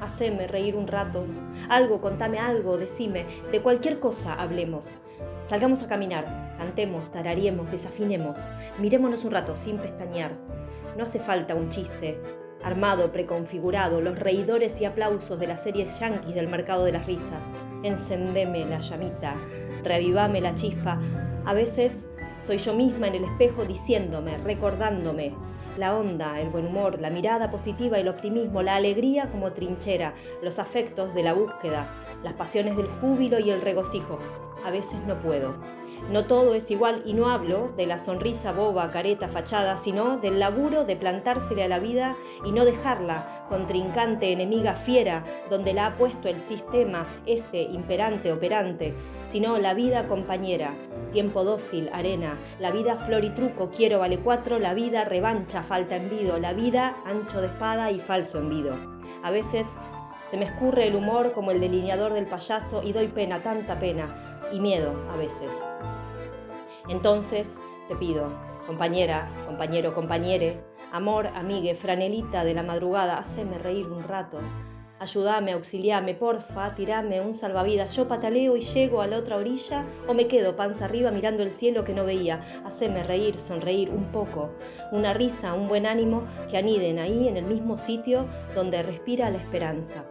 haceme reír un rato. Algo, contame algo, decime, de cualquier cosa hablemos. Salgamos a caminar, cantemos, tarariemos, desafinemos, mirémonos un rato sin pestañear. No hace falta un chiste, armado, preconfigurado, los reidores y aplausos de las series yanquis del mercado de las risas. Encendeme la llamita, reavivame la chispa. A veces soy yo misma en el espejo diciéndome, recordándome, la onda, el buen humor, la mirada positiva, el optimismo, la alegría como trinchera, los afectos de la búsqueda, las pasiones del júbilo y el regocijo. A veces no puedo. No todo es igual y no hablo de la sonrisa boba, careta, fachada, sino del laburo de plantársele a la vida y no dejarla contrincante, enemiga, fiera, donde la ha puesto el sistema, este imperante, operante, sino la vida compañera, tiempo dócil, arena, la vida flor y truco, quiero vale cuatro, la vida revancha, falta envido, la vida ancho de espada y falso envido. A veces se me escurre el humor como el delineador del payaso y doy pena, tanta pena, y miedo a veces. Entonces te pido, compañera, compañero, compañere, amor, amigue, franelita de la madrugada, haceme reír un rato. Ayúdame, auxiliame, porfa, tirame un salvavidas. Yo pataleo y llego a la otra orilla o me quedo panza arriba mirando el cielo que no veía. Haceme reír, sonreír un poco. Una risa, un buen ánimo que aniden ahí en el mismo sitio donde respira la esperanza.